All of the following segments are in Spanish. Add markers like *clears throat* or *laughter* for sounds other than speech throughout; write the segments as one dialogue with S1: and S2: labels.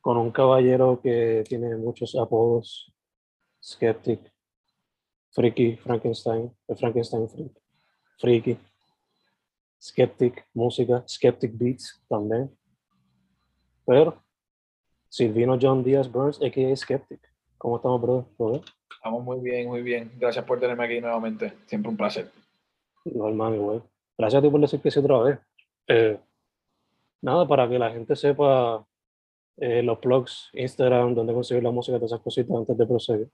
S1: con un caballero que tiene muchos apodos, Skeptic, Freaky, Frankenstein, el Frankenstein Freak, Freaky, Skeptic, música, Skeptic Beats también. Pero, Silvino John Díaz Burns, a.k.a. Skeptic. ¿Cómo estamos, brother? ¿Todo bien?
S2: Estamos muy bien, muy bien. Gracias por tenerme aquí nuevamente. Siempre un placer.
S1: Igual, man, igual. Gracias a ti por decir que sí otra vez. Eh, nada, para que la gente sepa eh, los blogs, Instagram, donde conseguir la música, todas esas cositas antes de proseguir.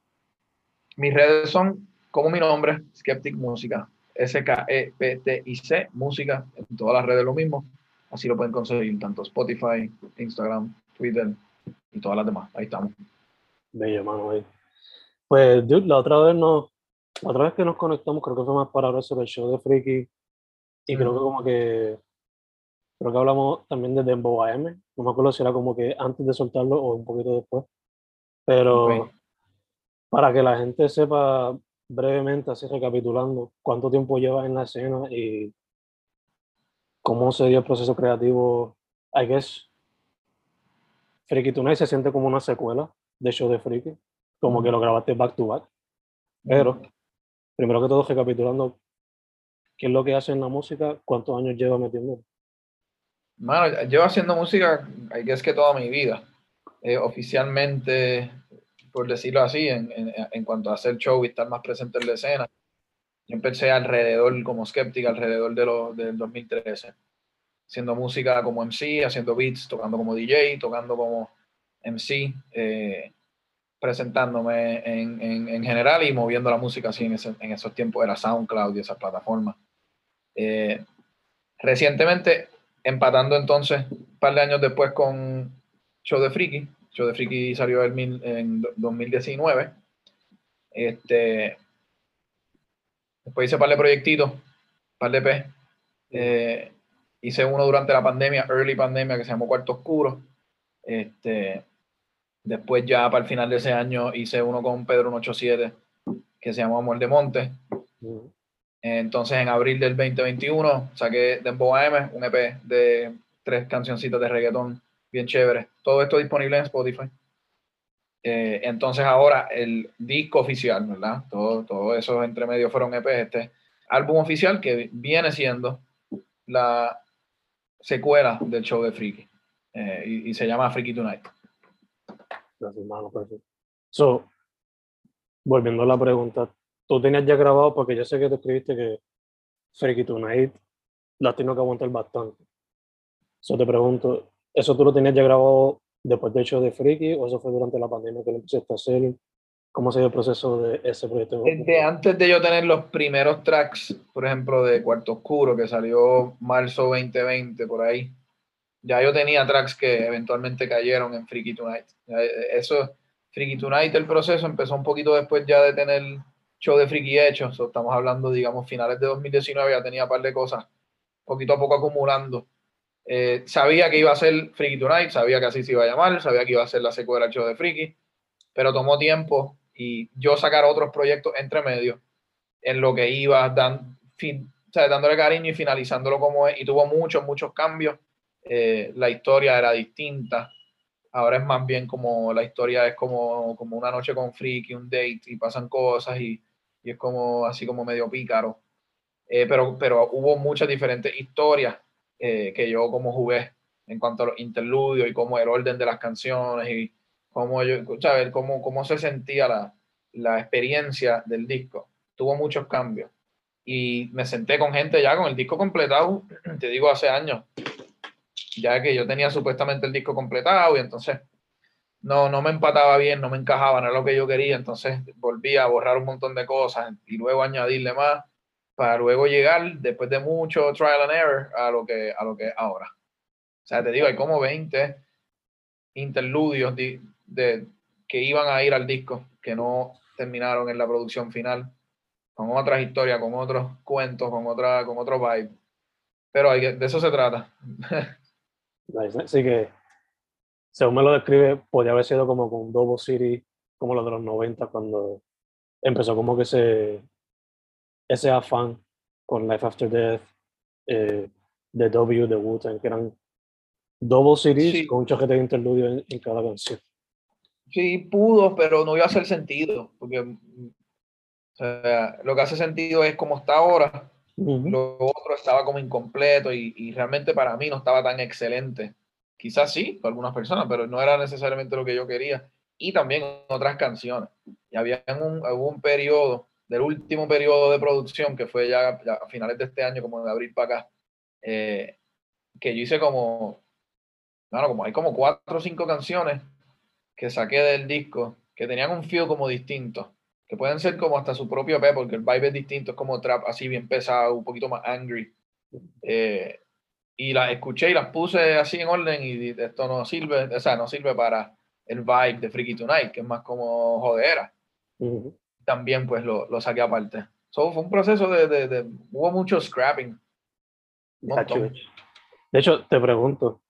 S2: Mis redes son como mi nombre, Skeptic Música. S-K-E-P-T-I-C, música, en todas las redes lo mismo. Así lo pueden conseguir tanto Spotify, Instagram, Twitter y todas las demás. Ahí estamos.
S1: Bello, mano, ahí. Pues, dude, la otra vez no, la otra vez que nos conectamos, creo que fue más para hablar sobre el show de Freaky. Y creo que como que, creo que hablamos también de Dembo AM. No me acuerdo si era como que antes de soltarlo o un poquito después. Pero
S2: Ok.
S1: para que la gente sepa brevemente, así recapitulando, cuánto tiempo llevas en la escena y cómo se dio el proceso creativo, I guess, Freaky Tonight se siente como una secuela de show de Freaky, como que lo grabaste back to back. Pero, primero que todo, recapitulando, ¿qué es lo que hace en la música? ¿Cuántos años lleva metiendo?
S2: Mano, haciendo música, que es que toda mi vida. Eh, oficialmente, por decirlo así, en, en, en cuanto a hacer show y estar más presente en la escena, yo empecé alrededor, como Skeptic, alrededor de lo, del 2013. Haciendo música como MC, haciendo beats, tocando como DJ, tocando como MC, eh, presentándome en, en, en, general y moviendo la música así en, ese, esos tiempos, era SoundCloud y esas plataformas. Eh, recientemente, empatando entonces un par de años después con Show de Freaky. Show de Freaky salió en, mil, en 2019. Este, después hice un par de proyectitos, un par de P. Eh, hice uno durante la pandemia, early pandemia, que se llamó Cuarto Oscuro. Este, después ya para el final de ese año hice uno con Pedro 187, que se llamó Amor de Monte. Entonces, en abril del 2021 saqué Dembow AM, un EP de tres cancioncitas de reggaetón bien chévere. Todo esto disponible en Spotify. Eh, entonces, ahora el disco oficial, ¿verdad? Todo, todo eso entre medio fueron EPs. Este álbum oficial que viene siendo la secuela del show de Freaky. Eh, y, y, se llama Freaky Tonight.
S1: Gracias, hermano. Perfecto. So, volviendo a la pregunta, tú tenías ya grabado, porque yo sé que tú escribiste que Freaky Tonight la tengo que aguantar bastante. So te pregunto, ¿eso tú lo tenías ya grabado después del show de Freaky o eso fue durante la pandemia que lo empezaste a hacer? ¿Cómo se dio el proceso de ese proyecto?
S2: Desde antes de yo tener los primeros tracks, por ejemplo, de Cuarto Oscuro, que salió marzo 2020, por ahí, ya yo tenía tracks que eventualmente cayeron en Freaky Tonight. Eso, Freaky Tonight, el proceso empezó un poquito después ya de tener show de Freaky hecho. Estamos hablando, digamos, finales de 2019, ya tenía un par de cosas, poquito a poco acumulando. Eh, sabía que iba a ser Freaky Tonight, sabía que así se iba a llamar, sabía que iba a ser la secuela del show de Freaky. pero tomó tiempo y yo sacar otros proyectos entre medio en lo que iba dan, fin, dándole cariño y finalizándolo como es, y tuvo muchos, muchos cambios. Eh, la historia era distinta. Ahora es más bien como la historia es como, como una noche con Freaky, un date, y pasan cosas y, y es como así como medio pícaro. Eh, pero, pero hubo muchas diferentes historias eh, que yo como jugué en cuanto a los interludios y cómo el orden de las canciones y cómo, yo, ¿sabes? cómo, cómo se sentía la, la experiencia del disco. Tuvo muchos cambios y me senté con gente ya con el disco completado, *clears throat* te digo, hace años, ya que yo tenía supuestamente el disco completado y entonces no, no me empataba bien, no me encajaba, no era lo que yo quería, entonces volví a borrar un montón de cosas y luego añadirle más para luego llegar, después de mucho trial and error, a lo que, a lo que es ahora. O sea, te digo, hay como 20 interludios de, de, que iban a ir al disco, que no terminaron en la producción final con otras historias, con otros cuentos, con otra, con otro vibe. Pero hay de eso se trata. *laughs*
S3: Así que, según me lo describe, podría haber sido como con Double City, como lo de los 90, cuando empezó como que ese, ese afán con Life After Death, eh, The W, The wu que eran double series con un choquete de interludio en, en, cada canción.
S2: Sí, pudo, pero no iba a hacer sentido, porque o sea, lo que hace sentido es como está ahora. Lo otro estaba como incompleto y, y, realmente para mí no estaba tan excelente. Quizás sí, para algunas personas, pero no era necesariamente lo que yo quería. Y también otras canciones. Y había un, un periodo, del último periodo de producción, que fue ya, a finales de este año, como de abril para acá, eh, que yo hice como, bueno, como hay como cuatro o cinco canciones que saqué del disco que tenían un feel como distinto que pueden ser como hasta su propio EP, porque el vibe es distinto, es como trap así bien pesado, un poquito más angry. Eh, y las escuché y las puse así en orden y esto no sirve, o sea, no sirve para el vibe de Freaky Tonight, que es más como jodera. También pues lo, lo, saqué aparte. So, fue un proceso de, de, de hubo mucho scrapping.
S3: De hecho, te pregunto,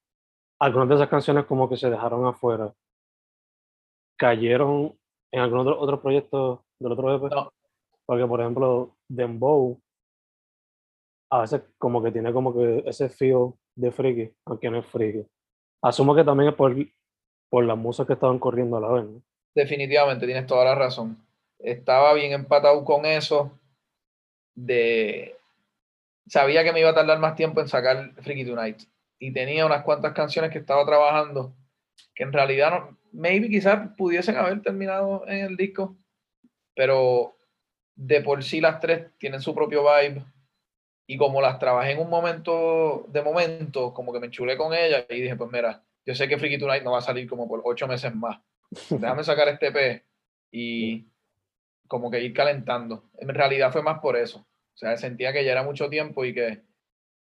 S3: algunas de esas canciones como que se dejaron afuera, cayeron en algún otro, otro proyecto del otro EP. Porque, por ejemplo, Dembow a veces como que tiene como que ese feel de freaky, aunque no es freaky. Asumo que también es por, por las musas que estaban corriendo a la vez.
S2: Definitivamente, tienes toda la razón. Estaba bien empatado con eso de... Sabía que me iba a tardar más tiempo en sacar Freaky Tonight. Y tenía unas cuantas canciones que estaba trabajando que en realidad maybe quizás pudiesen haber terminado en el disco, pero de por sí las tres tienen su propio vibe y como las trabajé en un momento de momento, como que me enchulé con ellas y dije, pues mira, yo sé que Freaky Tonight no va a salir como por ocho meses más. Déjame *laughs* sacar este P y como que ir calentando. En realidad fue más por eso. O sea, sentía que ya era mucho tiempo y que,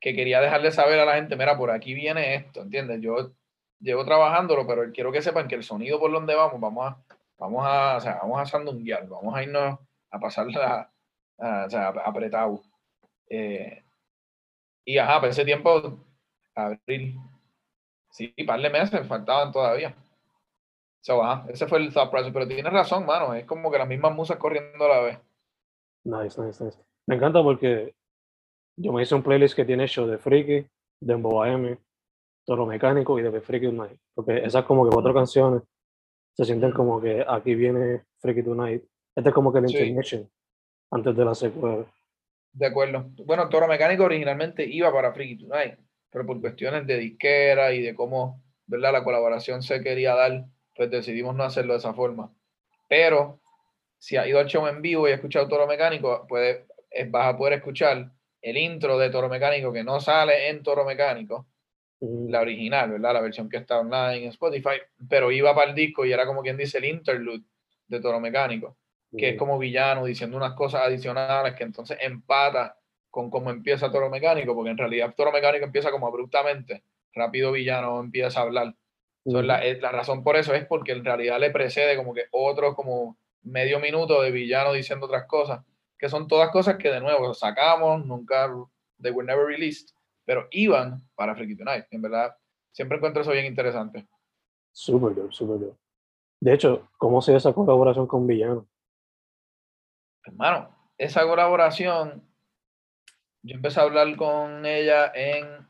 S2: que quería dejarle saber a la gente, mira, por aquí viene esto, ¿entiendes? Yo llevo trabajándolo, pero quiero que sepan que el sonido por donde vamos, vamos a, vamos a, o sea, vamos a guiar, vamos a irnos a pasarla, o sea, apretado. Eh, y ajá, para ese tiempo, abril, sí, par de meses faltaban todavía. So, ajá, ese fue el thought process, pero tienes razón, mano, es como que las mismas musas corriendo a la vez.
S3: Nice, nice, nice. Me encanta porque yo me hice un playlist que tiene show de Freaky, de M Toro Mecánico y de Freaky Tonight. Porque esas como que cuatro canciones se sienten como que aquí viene Freaky Tonight. Este es como que el intermission antes de la secuela.
S2: De acuerdo. Bueno, Toro Mecánico originalmente iba para Freaky Tonight, pero por cuestiones de disquera y de cómo ¿verdad? la colaboración se quería dar, pues decidimos no hacerlo de esa forma. Pero si ha ido al show en vivo y ha escuchado Toro Mecánico, puede, vas a poder escuchar el intro de Toro Mecánico que no sale en Toro Mecánico, la original, ¿verdad? La versión que está online en Spotify, pero iba para el disco y era como quien dice el interlude de Toro Mecánico, que es como villano diciendo unas cosas adicionales que entonces empata con cómo empieza Toro Mecánico, porque en realidad Toro Mecánico empieza como abruptamente, rápido villano empieza a hablar. la, eh, la, razón por eso es porque en realidad le precede como que otro como medio minuto de villano diciendo otras cosas, que son todas cosas que de nuevo sacamos, nunca, they were never released pero iban para Freaky Tonight. En verdad, siempre encuentro eso bien interesante.
S3: Súper súper. De hecho, ¿cómo se esa colaboración con Villano?
S2: Hermano, esa colaboración, yo empecé a hablar con ella en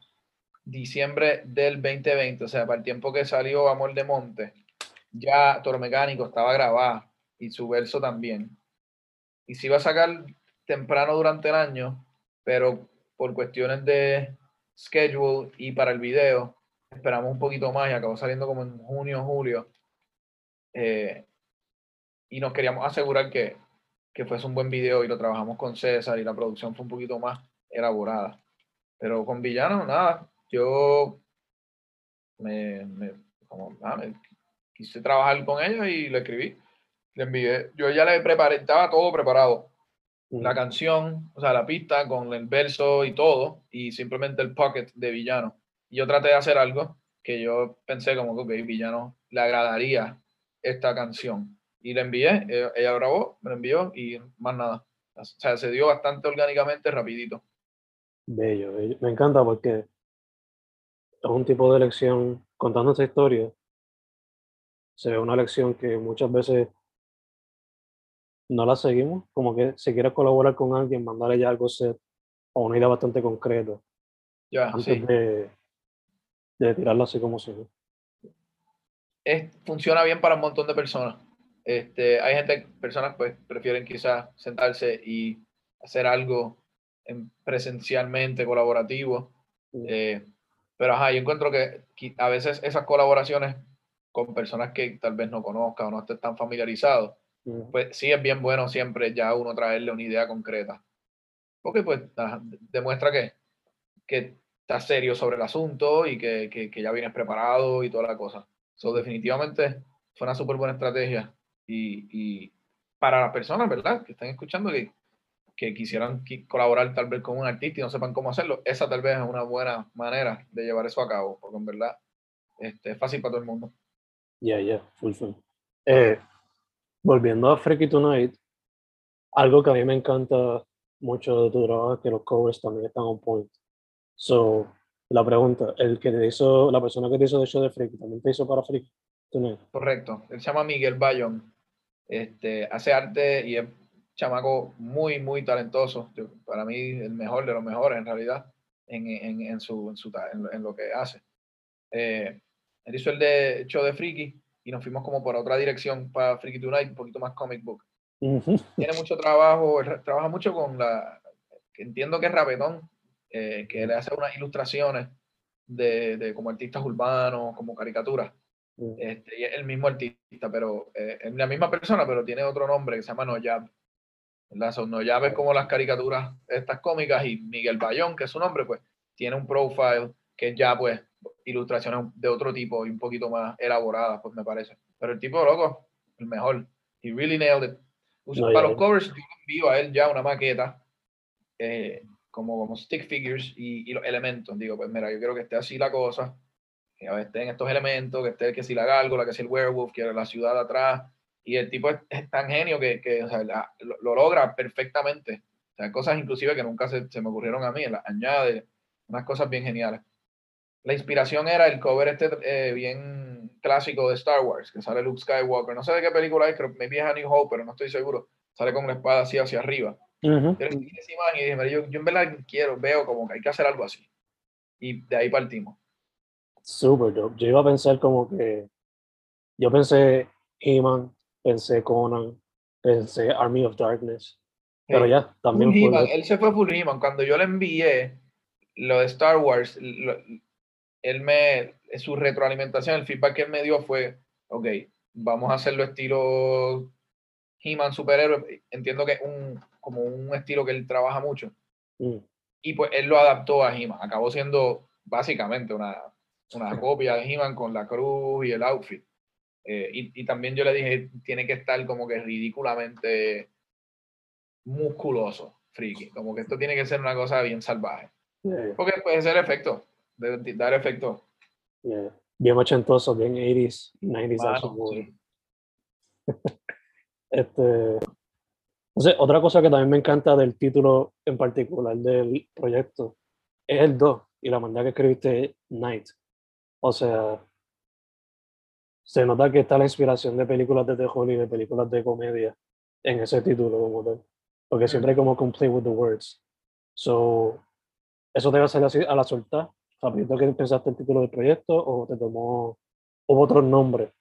S2: diciembre del 2020, o sea, para el tiempo que salió Amor de Monte, ya Toro Mecánico estaba grabada y su verso también. Y se iba a sacar temprano durante el año, pero por cuestiones de schedule y para el video, esperamos un poquito más y acabó saliendo como en junio, julio. Eh, y nos queríamos asegurar que, que fuese un buen video y lo trabajamos con César y la producción fue un poquito más elaborada. Pero con Villano, nada, yo me, me, como, me quise trabajar con ella y le escribí. Le envié, yo ya le preparé, estaba todo preparado. La canción, o sea, la pista con el verso y todo, y simplemente el pocket de Villano. Y yo traté de hacer algo que yo pensé como que Villano le agradaría esta canción. Y le envié, ella, ella grabó, me lo envió y más nada. O sea, se dio bastante orgánicamente, rapidito.
S3: Bello, bello. Me encanta porque es un tipo de lección, contando esta historia, se ve una lección que muchas veces no la seguimos, como que si quieres colaborar con alguien, mandarle ya algo set o una idea bastante concreta
S2: Ya,
S3: antes
S2: sí.
S3: de, de tirarlo así como si.
S2: Es, funciona bien para un montón de personas. Este, hay gente, personas pues prefieren quizás sentarse y hacer algo en, presencialmente, colaborativo.
S3: Mm.
S2: Eh, pero ajá, yo encuentro que a veces esas colaboraciones con personas que tal vez no conozcan o no estén tan familiarizados,
S3: Mm,
S2: pues sí es bien bueno siempre ya uno traerle una idea concreta. Porque pues ajá, demuestra que, que estás serio sobre el asunto y que, que, que ya vienes preparado y toda la cosa. So, definitivamente fue una súper buena estrategia. Y, y para las personas, ¿verdad? Que están escuchando que, que quisieran qui- colaborar tal vez con un artista y no sepan cómo hacerlo, esa tal vez es una buena manera de llevar eso a cabo, porque en verdad este, es fácil para todo el mundo.
S3: Yeah, yeah, full, full. Eh, volviendo a Freaky Tonight, algo que a mí me encanta mucho de tu trabajo es que los covers también están on point. So, la pregunta, el que te hizo, la persona que te hizo de show de Freaky, ¿también te hizo para Freaky Tonight?
S2: Correcto. Él se llama Miguel Bayón. Este, hace arte y es chamaco muy, muy talentoso. Yo- para mí, el mejor de los mejores, en realidad, en, en, en su, en, su en lo, que hace. Eh, él hizo el de show de Freaky y nos fuimos como por otra dirección para Freaky Tonight, un poquito más comic book.
S3: Ujú.
S2: Tiene mucho trabajo, trabaja mucho con la, entiendo que es Rapetón, eh, que le hace unas ilustraciones de, de como artistas urbanos, como caricaturas Este, y es el mismo artista, pero eh, es la misma persona, pero tiene otro nombre que se llama Noyab. So, Noyab es como las caricaturas estas cómicas y Miguel Bayón, que es su nombre, pues tiene un profile que ya pues ilustraciones de otro tipo y un poquito más elaboradas, pues me parece. Pero el tipo loco, el mejor. He really nailed it. Usa-
S3: No,
S2: para los covers yo envío a él ya una maqueta eh, como, como stick figures y, y los elementos. Digo, pues mira, yo quiero que esté así la cosa, estén estos elementos, que esté que si la gárgola, que si el werewolf, que la ciudad atrás. Y el tipo es, es tan genio que, que o sea, la- lo, lo logra perfectamente. O sea, cosas inclusive que nunca se, se me ocurrieron a mí, las añade, unas cosas bien geniales. La inspiración era el cover este eh, bien clásico de Star Wars, que sale Luke Skywalker. No sé de qué película es, creo que maybe es A New Hope, pero no estoy seguro. Sale con la espada así hacia arriba.
S3: ujú.
S2: Yo le dije, "Mira, yo, yo en verdad quiero, veo como que hay que hacer algo así. Y de ahí partimos.
S3: Super dope. Yo iba a pensar como que. Yo pensé He-Man, pensé Conan, pensé Army of Darkness. Pero ya, también
S2: Full
S3: fue.
S2: He-Man, él se fue full He-Man. Cuando yo le envié lo de Star Wars, lo- él me, su retroalimentación, el feedback que él me dio fue, ok, vamos a hacerlo estilo He-Man superhéroe. Entiendo que es un, como un estilo que él trabaja mucho.
S3: Mm,
S2: Y pues él lo adaptó a He-Man. Acabó siendo básicamente una, una copia de He-Man con la cruz y el outfit. Eh, y, y también yo le dije, tiene que estar como que ridículamente musculoso, friki. Como que esto tiene que ser una cosa bien salvaje.
S3: yeah,
S2: Porque puede ser efecto, de, de dar efecto.
S3: yeah. Bien ochentoso, bien 80s, 90s
S2: Mano,
S3: action movie.
S2: sí. *laughs*
S3: Este, entonces, otra cosa que también me encanta del título en particular del proyecto es el 2 y la manera que escribiste Night. O sea, se nota que está la inspiración de películas de terror y de películas de comedia en ese título como tal. Porque siempre hay como complete with the words. So, ¿eso te va a salir así a la suelta? ¿Rapidito que pensaste el título del proyecto o te tomó hubo otro nombre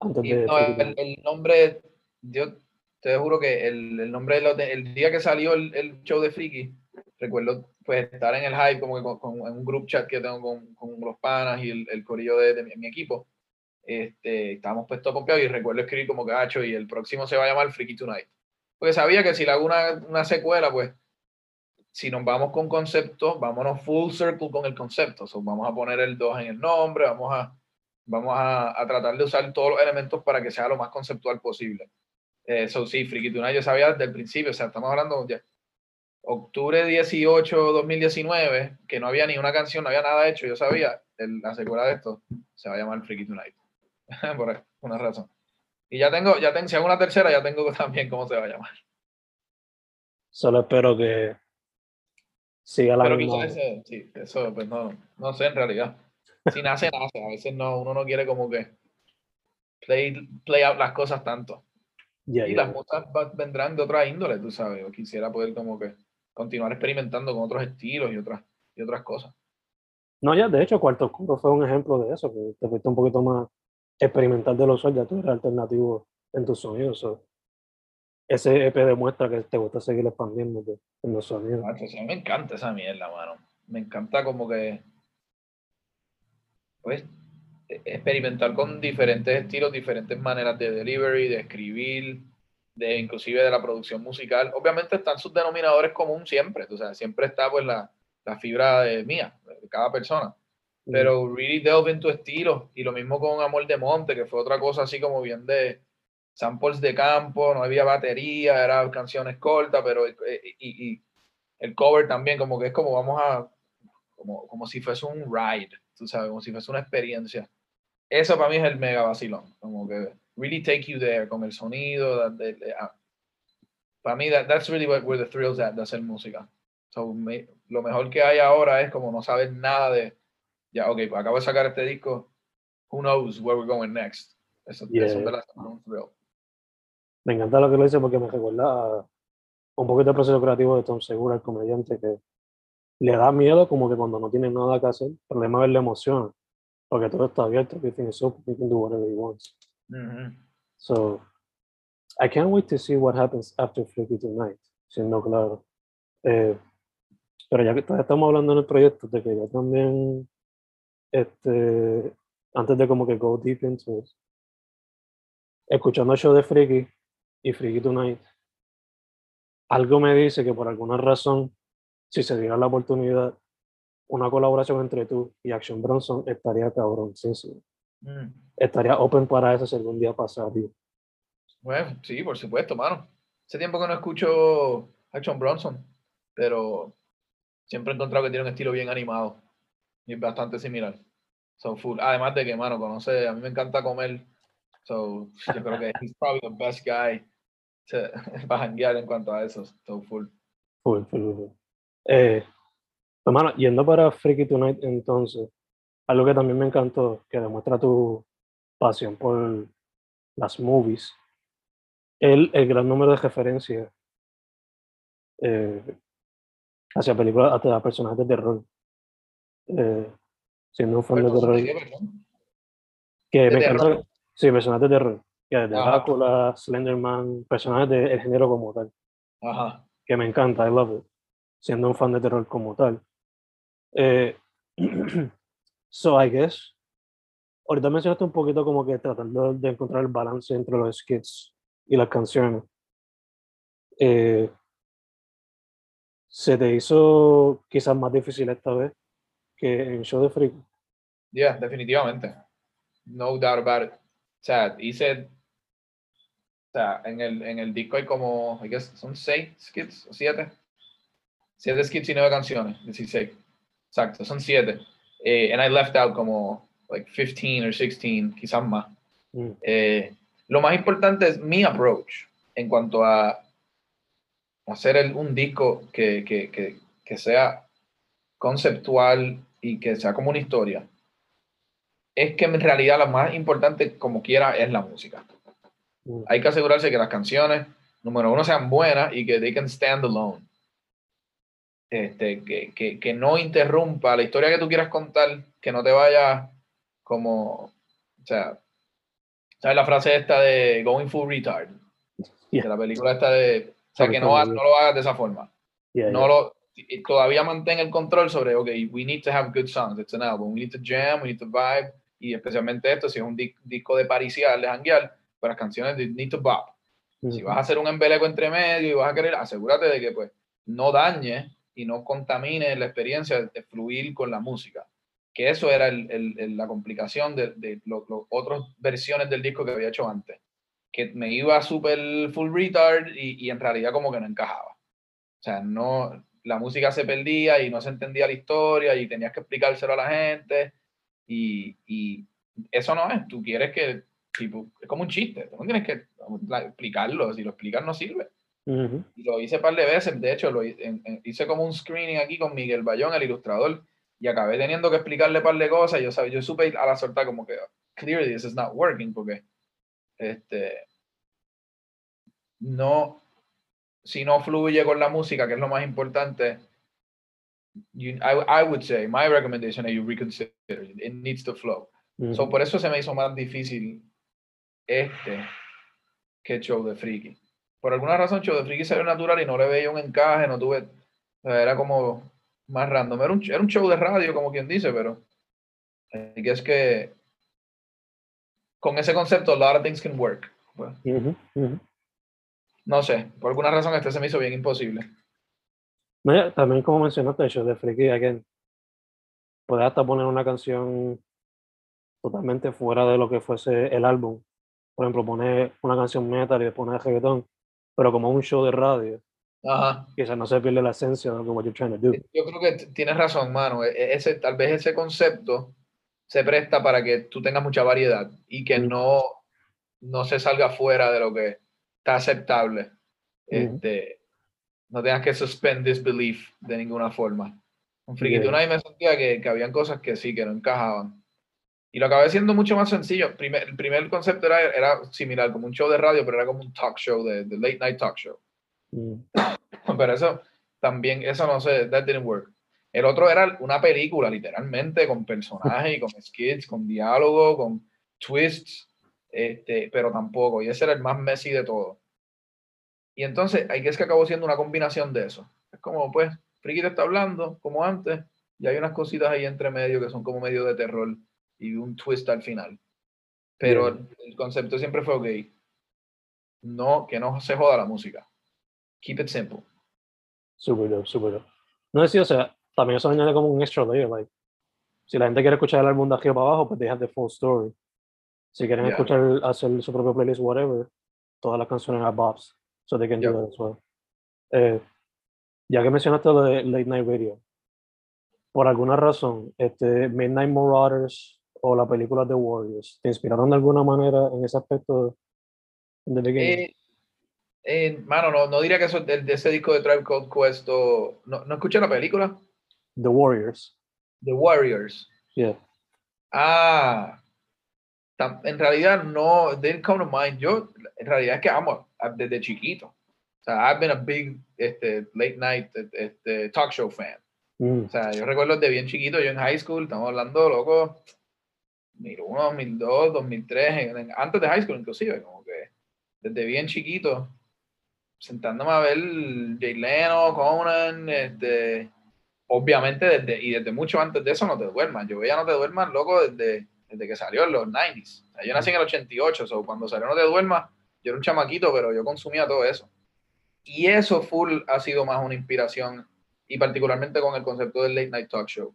S3: antes de...
S2: no, el, el nombre, yo te juro que el, el nombre, el día que salió el, el show de Friki, recuerdo pues estar en el hype como que con, con- en un group chat que tengo con, con los panas y el, el corillo de, de mi, mi equipo. Este, estábamos pues todo pompeados y recuerdo escribir como que "Acho, y el próximo se va a llamar Freaky Tonight. Porque sabía que si le hago una, una secuela, pues si nos vamos con conceptos, vámonos full circle con el concepto. So, vamos a poner el 2 en el nombre, vamos a, vamos a, a tratar de usar todos los elementos para que sea lo más conceptual posible. Eso sí, Freaky Tonight yo sabía desde el principio, o sea, estamos hablando de octubre 18, 2019, que no había ni una canción, no había nada hecho, yo sabía, el- la secuela de esto se va a llamar Freaky Tonight, *laughs* por una razón. Y ya tengo, ya tengo, si hago una tercera, ya tengo *laughs* también cómo se va a llamar.
S3: Solo espero que siga la
S2: Pero
S3: misma...
S2: ese- sí, eso, pues no, no sé en realidad. Si nace, nace. A veces no, uno no quiere como que play, play out las cosas tanto.
S3: Yeah,
S2: Y
S3: yeah.
S2: las musas vendrán de otra índole, tú sabes. Yo quisiera poder como que continuar experimentando con otros estilos y otras, y otras cosas.
S3: No, ya, de hecho, Cuarto Oscuro fue un ejemplo de eso, que te fuiste un poquito más experimental de lo usual, ya tú eres alternativo en tus sonidos. so. Ese EP demuestra que te gusta seguir expandiéndote en los sonidos.
S2: Macho, sí, a mí me encanta esa mierda, mano. Me encanta como que, pues, e- experimentar con diferentes estilos, diferentes maneras de delivery, de escribir, de inclusive de la producción musical. Obviamente están sus denominadores comunes siempre, o sea, siempre está pues la, la fibra de mía, de cada persona. Pero really delve en tu estilo. Y lo mismo con Amor de Monte, que fue otra cosa así como bien de samples de campo, no había batería, eran canciones cortas, pero eh, y, y el cover también, como que es como vamos a, como, como si fuese un ride, tú sabes, como si fuese una experiencia. Eso para mí es el mega vacilón, como que really take you there con el sonido. ah. para mí, that, that's really what, where the thrills at de hacer música. So, me- lo mejor que hay ahora es como no saber nada de, ya, ok, pues acabo de sacar este disco, who knows where we're going next. Eso,
S3: Yeah.
S2: eso es verdad, es un thrill.
S3: Me encanta lo que lo dice porque me recuerda a un poquito el proceso creativo de Tom Segura, el comediante, que le da miedo como que cuando no tiene nada que hacer, el problema es la emoción, porque todo está abierto, everything is open, he can do whatever he wants.
S2: Ujú.
S3: So, I can't wait to see what happens after Freaky Tonight, siendo claro. Eh, pero ya que estamos hablando en el proyecto, te quería también, este, antes de como que go deep into it, escuchando el show de Freaky y Freaky Tonight, algo me dice que por alguna razón, si se diera la oportunidad, una colaboración entre tú y Action Bronson estaría cabrón, sí, sí.
S2: Mm.
S3: Estaría open para eso si algún día pasaría.
S2: Bueno, sí, por supuesto, mano. Hace tiempo que no escucho Action Bronson, pero siempre he encontrado que tiene un estilo bien animado y es bastante similar. So full. Además de que, mano, conoce, a mí me encanta comer. So, yo creo que he's probably the best guy to- *laughs* para janguear en cuanto a eso. So full.
S3: Full, full, full, full. Eh, hermano, yendo para Freaky Tonight, entonces, algo que también me encantó, que demuestra tu pasión por las movies, el, el gran número de referencias eh, hacia películas, hasta personajes de terror. Eh, siendo un fan de terror,
S2: ¿de
S3: que
S2: ¿De
S3: me
S2: terror?
S3: encanta, sí, personajes de terror, que desde. Drácula, Slenderman, personajes del género como tal.
S2: Ajá.
S3: que me encanta, I love it, siendo un fan de terror como tal. Eh, *clears throat* so, I guess, ahorita mencionaste un poquito como que tratando de encontrar el balance entre los skits y las canciones. Eh, ¿Se te hizo quizás más difícil esta vez que en Show de Freak?
S2: Yeah, definitivamente. No doubt about it. O sea, hice. O sea, en el, en el disco hay como, I guess, son seis skits o siete. Siete skits y nueve canciones, 16. Exacto, son siete. Eh, and I left out como like 15 or 16, quizás más.
S3: Mm,
S2: Eh, lo más importante es mi approach en cuanto a hacer el- un disco que, que, que, que sea conceptual y que sea como una historia. es que en realidad lo más importante, como quiera, es la música.
S3: Mm.
S2: Hay que asegurarse que las canciones, número uno, sean buenas y que they can stand alone. Este, que, que, que no interrumpa la historia que tú quieras contar, que no te vaya como, o sea, ¿sabes la frase esta de going full retard?
S3: Yeah.
S2: De la película esta de, o sea, que no, no lo hagas de esa forma.
S3: Yeah,
S2: no
S3: yeah.
S2: lo todavía mantén el control sobre ok we need to have good songs it's an album we need to jam we need to vibe y especialmente esto si es un di- disco de paricial de janguear pues las canciones they need to bop si vas a hacer un embeleco entre medio y vas a querer asegúrate de que pues no dañe y no contamine la experiencia de fluir con la música que eso era el- el- el- la complicación de, de las otras versiones del disco que había hecho antes que me iba súper full retard y, y en realidad como que no encajaba o sea, no, la música se perdía y no se entendía la historia y tenías que explicárselo a la gente. Y, y eso no es. Tú quieres que, tipo, es como un chiste. Tú no tienes que explicarlo. Si lo explicas, no sirve.
S3: Ujú.
S2: Y lo hice un par de veces. De hecho, lo hi- en- en- hice como un screening aquí con Miguel Bayón, el ilustrador. Y acabé teniendo que explicarle un par de cosas. Yo, sab- yo supe a la suelta como que, clearly this is not working. Porque, este, no, si no fluye con la música, que es lo más importante, you- I, I would say, my recommendation is you reconsider it. It needs to flow.
S3: Ujú.
S2: So, por eso se me hizo más difícil este que Show de Freaky. Por alguna razón, Show de Freaky salió natural y no le veía un encaje, no tuve, era como más random. Era un, era un show de radio, como quien dice, pero que es que con ese concepto, a lot of things can work. Pues, no sé, por alguna razón este se me hizo bien imposible.
S3: No, también como mencionaste, el show de Freaky, again, puedes hasta poner una canción totalmente fuera de lo que fuese el álbum. Por ejemplo, poner una canción metal y después poner reggaetón, pero como un show de radio,
S2: Ajá.
S3: quizás no se pierde la esencia de lo que what you're trying to do.
S2: Yo creo que tienes razón, mano. E- e- Ese, tal vez ese concepto se presta para que tú tengas mucha variedad y que
S3: Mm.
S2: no, no se salga fuera de lo que está aceptable.
S3: Ujú.
S2: Este, no tengas que suspend disbelief de ninguna forma. Un friki
S3: Yeah.
S2: tonight me sentía que, que habían cosas que sí, que no encajaban. Y lo acabé siendo mucho más sencillo. Primer- el primer concepto era, era similar, como un show de radio, pero era como un talk show, de, de late night talk show.
S3: Mm,
S2: Pero eso también, eso no sé, that didn't work. El otro era una película, literalmente, con personajes con skits, con diálogo, con twists, este, pero tampoco. Y ese era el más messy de todo. Y entonces, que es que acabó siendo una combinación de eso. Es como, pues, Friki te está hablando, como antes, y hay unas cositas ahí entre medio que son como medio de terror y un twist al final. Pero el, el concepto siempre fue, ok, no, que no se joda la música. Keep it simple.
S3: super dope, super dope. No sé si, o sea, también eso añade como un extra layer, like, si la gente quiere escuchar el álbum de arriba para abajo, pues they have the full story. Si quieren
S2: Yeah.
S3: escuchar, hacer su propio playlist, whatever, todas las canciones are bops, so they can
S2: Yeah.
S3: do that as well. Eh, ya que mencionaste lo de Late Night Radio, por alguna razón, este, Midnight Marauders o la película The Warriors, ¿te inspiraron de alguna manera en ese aspecto beginning?
S2: Eh, eh, mano, no, no diría que eso es de, de ese disco de Tribe Called Quest o- no, no escuché la película
S3: The Warriors,
S2: The Warriors.
S3: yeah.
S2: Ah, tam- en realidad no, didn't come to mind. Yo, en realidad es que amo a- desde chiquito. O sea, I've been a big este, late night este, talk show fan.
S3: Mm,
S2: O sea, yo recuerdo desde bien chiquito, yo en high school, estamos hablando, loco, 2001, 2002, 2003, en- en- antes de high school inclusive, como que desde bien chiquito, sentándome a ver Jay Leno, Conan, este, obviamente desde, y desde mucho antes de eso No Te Duermas, yo veía No Te Duermas, loco, desde, desde que salió en los 90s. O sea, yo nací en el 88, so cuando salió No Te Duermas, yo era un chamaquito, pero yo consumía todo eso. Y eso full ha sido más una inspiración y particularmente con el concepto del late night talk show.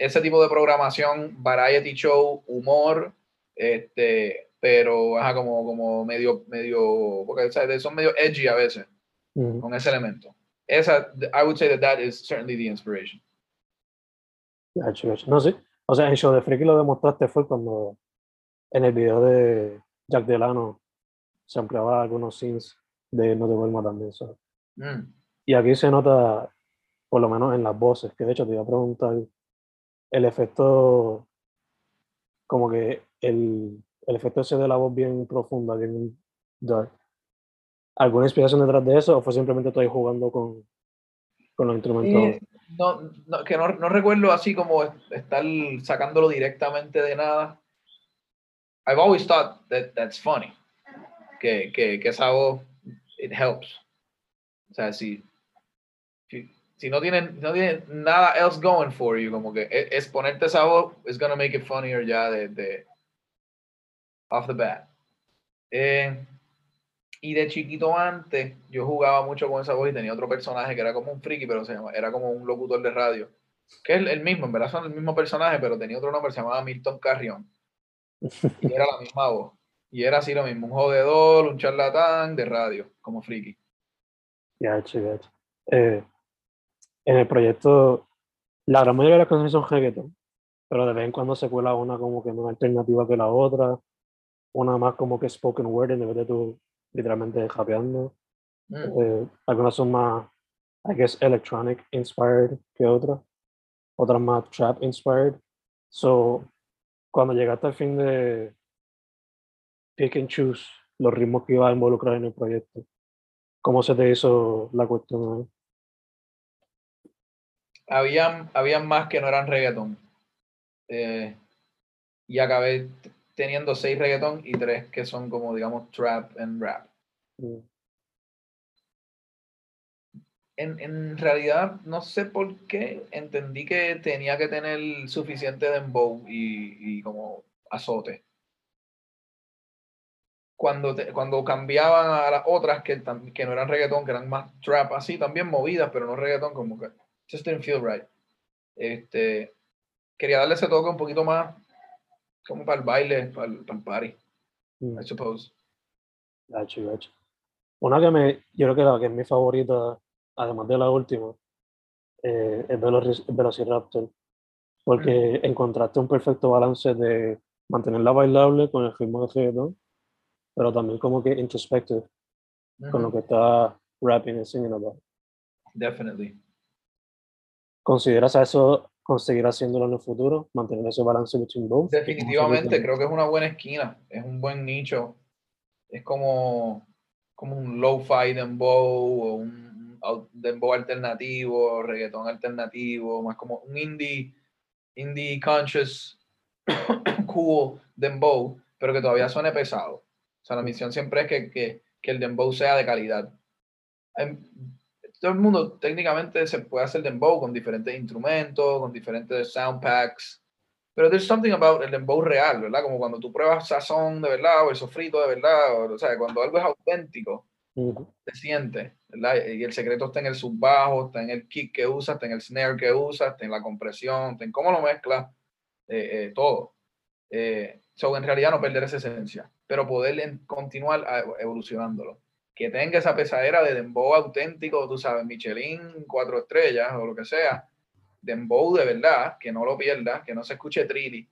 S2: Ese tipo de programación, variety show, humor, este, pero ajá, como, como medio, medio, porque ¿sabes? son medio edgy a veces
S3: mm.
S2: con ese elemento. Esa, I would say that that is certainly the inspiration.
S3: Gacho, gacho. No, sí. O sea, en Show de Freaky lo demostraste fue cuando en el video de Jack Delano se ampliaba algunos scenes de No te vuelva también. so.
S2: Mm.
S3: Y aquí se nota, por lo menos en las voces, que de hecho te iba a preguntar el efecto como que el, el efecto ese de la voz bien profunda, bien dark. ¿Alguna inspiración detrás de eso o fue simplemente estoy jugando con, con los instrumentos?
S2: Eh, no, no, que no, no, recuerdo así como estar sacándolo directamente de nada. I've always thought that that's funny. Que, que, que esa voz, it helps. O sea, si, si, no tienes no tiene nada else going for you, como que es, es ponerte esa voz, it's gonna make it funnier ya de, de off the bat. Eh, y de chiquito antes, yo jugaba mucho con esa voz y tenía otro personaje que era como un friki, pero se llama, era como un locutor de radio. Que es el, mismo, en verdad son el mismo personaje, pero tenía otro nombre, se llamaba Milton Carrión. *laughs* Y era la misma voz. Y era así lo mismo, un jodedor, un charlatán de radio, como friki.
S3: Ya, yeah, eh, en el proyecto, la gran mayoría de las canciones son reggaeton, pero de vez en cuando se cuela una como que más alternativa que la otra, una más como que spoken word en vez de tú literalmente japeando. Mm. Eh, algunas son más, I guess, electronic inspired que otras, otras más trap inspired. So, cuando llegaste al fin de pick and choose los ritmos que iba a involucrar en el proyecto, ¿cómo se te hizo la cuestión?
S2: Habían, habían más que no eran reggaeton. Eh, y acabé teniendo seis reggaeton y tres que son como, digamos, trap and rap. En, en, realidad, no sé por qué, entendí que tenía que tener suficiente dembow y, y como azote. Cuando, cuando cambiaban a las otras que, que no eran reggaeton, que eran más trap, así, también movidas, pero no reggaeton, como que just didn't feel right. Este, quería darle ese toque un poquito más como para el baile, para el, para el party, mm. I suppose.
S3: Una que me, yo creo que la que es mi favorita, además de la última, eh, es Velociraptor, porque mm. encontraste un perfecto balance de mantenerla bailable con el ritmo de reggaeton, pero también como que introspective con lo que está rapping y singing about.
S2: Definitely.
S3: ¿Consideras a eso conseguir haciéndolo en el futuro, mantener ese balance between both.
S2: Definitivamente, creo que es una buena esquina, es un buen nicho. Es como, como un low-fi dembow o un dembow alternativo, reggaetón alternativo, más como un indie, indie conscious, *coughs* cool dembow, pero que todavía suene pesado. O sea, la misión siempre es que, que, que el dembow sea de calidad todo el mundo técnicamente se puede hacer dembow con diferentes instrumentos, con diferentes sound packs, pero there's something about el dembow real, ¿verdad? Como cuando tú pruebas sazón de verdad o el sofrito de verdad, o, sea, cuando algo es auténtico, te sientes, ¿verdad? Y el secreto está en el subbajo, está en el kick que usas, está en el snare que usas, está en la compresión, está en cómo lo mezclas, eh, eh, todo. Eh, so, en realidad no perder esa esencia, pero poder continuar evolucionándolo que tenga esa pesadera de dembow auténtico, tú sabes, Michelin, cuatro estrellas o lo que sea, dembow de verdad, que no lo pierdas, que no se escuche trilly.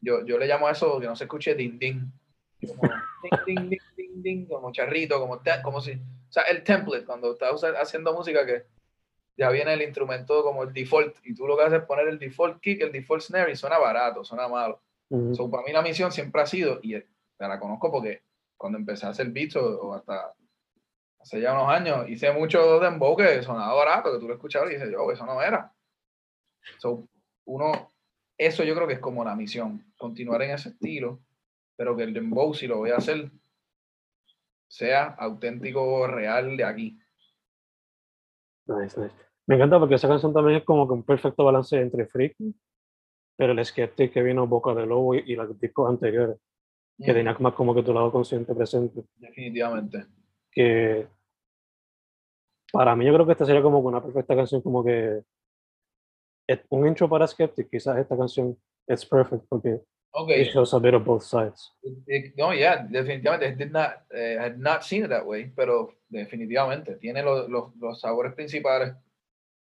S2: Yo, yo le llamo a eso que no se escuche ding ding. Como *laughs* ding, ding, ding, ding, como charrito, como, como si, o sea, el template, cuando estás haciendo música que ya viene el instrumento como el default y tú lo que haces es poner el default kick, el default snare y suena barato, suena malo. para mí la misión siempre ha sido, y la conozco porque cuando empecé a hacer beats o hasta hace ya unos años, hice mucho dembow que sonaba barato, que tú lo escuchabas y dices, yo, eso no era. So, uno, eso yo creo que es como la misión, continuar en ese estilo, pero que el dembow, si lo voy a hacer, sea auténtico, real de aquí.
S3: Me encanta porque esa canción también es como que un perfecto balance entre Freaky, pero el Skeptic que vino Boca de Lobo y, los discos anteriores, que tenía más como que tu lado consciente presente.
S2: Definitivamente
S3: que para mí yo creo que esta sería como una perfecta canción, como que un intro para Skeptic, quizás esta canción es perfect porque
S2: okay.
S3: it shows a bit of both sides.
S2: no, yeah, definitivamente, I did not, uh, had not seen it that way, pero definitivamente tiene los, los, los, sabores principales,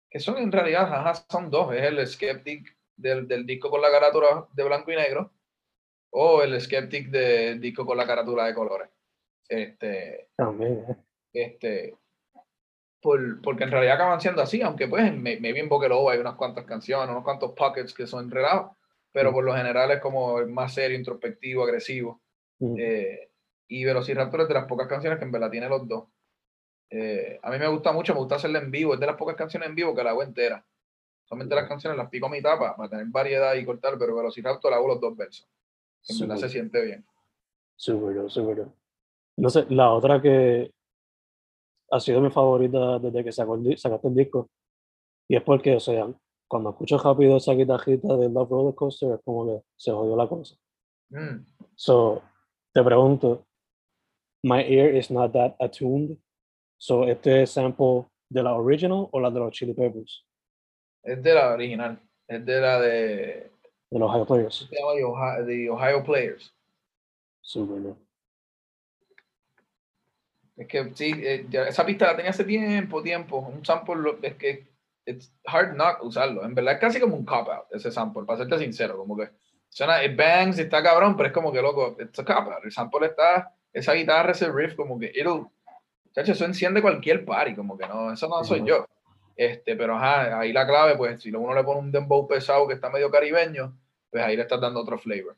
S2: que son en realidad, ajá, son dos, es el Skeptic del, del disco con la carátula de blanco y negro, o el Skeptic del disco con la carátula de colores. Este,
S3: También. ¿eh?
S2: Este, por, porque en realidad acaban siendo así, aunque pues me, me bien porque luego hay unas cuantas canciones, unos cuantos pockets que son enredados, pero
S3: Mm.
S2: por lo general es como más serio, introspectivo, agresivo.
S3: Mm.
S2: Eh, y Velociraptor es de las pocas canciones que en verdad tiene los dos. Eh, a mí me gusta mucho, me gusta hacerla en vivo, es de las pocas canciones en vivo que la hago entera. Solamente las canciones las pico a mitad para, para tener variedad y cortar, pero Velociraptor la hago los dos versos. En verdad se siente bien.
S3: súper, súper. Sé, la otra que ha sido mi favorita desde que sacó el sacaste el disco, y es porque, o sea, cuando escucho rápido esa guitarrita de Love Roller Coaster, es como que se jodió la cosa.
S2: Mm.
S3: So, te pregunto, my ear is not that attuned. So, ¿este es sample de la original o la de los Chili Peppers?
S2: Es de la original, es de la de,
S3: De los High Players.
S2: The Ohio, Ohio Players.
S3: Súper, ¿no?
S2: Es que sí, eh, ya esa pista la tenía hace tiempo, tiempo. Un sample lo- es que it's hard not usarlo. En verdad es casi como un cop out ese sample, para serte sincero, como que suena it bangs está cabrón, pero es como que loco, it's a cop out. El sample está, esa guitarra, ese riff, como que it'll, chacho, eso enciende cualquier party, como que no, eso no soy yo. Este, pero ajá, ahí la clave, pues si uno le pone un dembow pesado que está medio caribeño, pues ahí le estás dando otro flavor.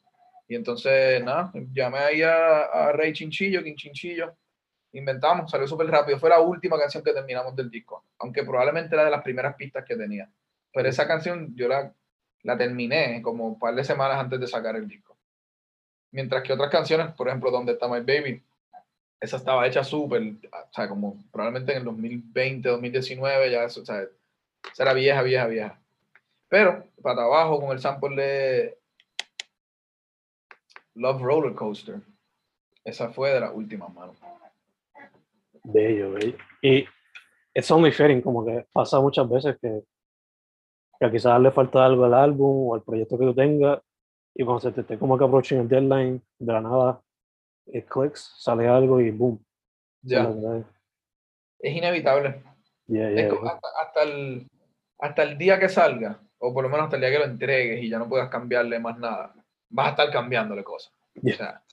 S2: Y entonces, nada, llamé ahí a, a Rey Chinchillo, King Chinchillo, inventamos, salió súper rápido. Fue la última canción que terminamos del disco, aunque probablemente era de las primeras pistas que tenía. Pero esa canción yo la, la terminé como un par de semanas antes de sacar el disco. Mientras que otras canciones, por ejemplo, Donde está My Baby, esa estaba hecha súper, o sea, como probablemente en el 2020, 2019, ya eso, o sea, esa era vieja, vieja, vieja. Pero, para abajo, con el sample de Love Roller Coaster, esa fue de las últimas, mano.
S3: Bello, bello. Y it's only fitting, como que pasa muchas veces que, que quizás le falta algo al álbum o al proyecto que tú tengas, y cuando se te esté como que approaching el deadline, de la nada, it clicks, sale algo y boom.
S2: Ya,
S3: la-
S2: es inevitable.
S3: Yeah,
S2: Es
S3: yeah, yeah.
S2: hasta, hasta el, hasta el día que salga, o por lo menos hasta el día que lo entregues y ya no puedas cambiarle más nada, vas a estar cambiándole cosas.
S3: Yeah.
S2: O sea,